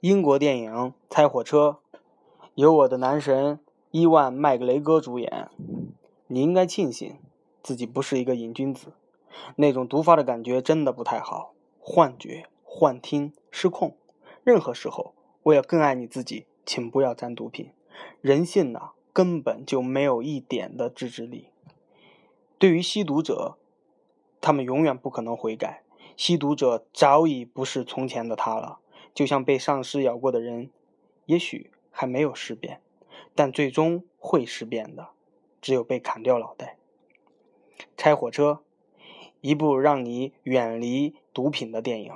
英国电影《猜火车》，由我的男神伊万·麦格雷戈主演。你应该庆幸自己不是一个瘾君子，那种毒发的感觉真的不太好，幻觉、幻听、失控。任何时候，为了更爱你自己，请不要沾毒品。人性呐，根本就没有一点的自制力。对于吸毒者，他们永远不可能悔改。吸毒者早已不是从前的他了。就像被丧尸咬过的人，也许还没有尸变，但最终会尸变的，只有被砍掉脑袋。拆火车，一部让你远离毒品的电影。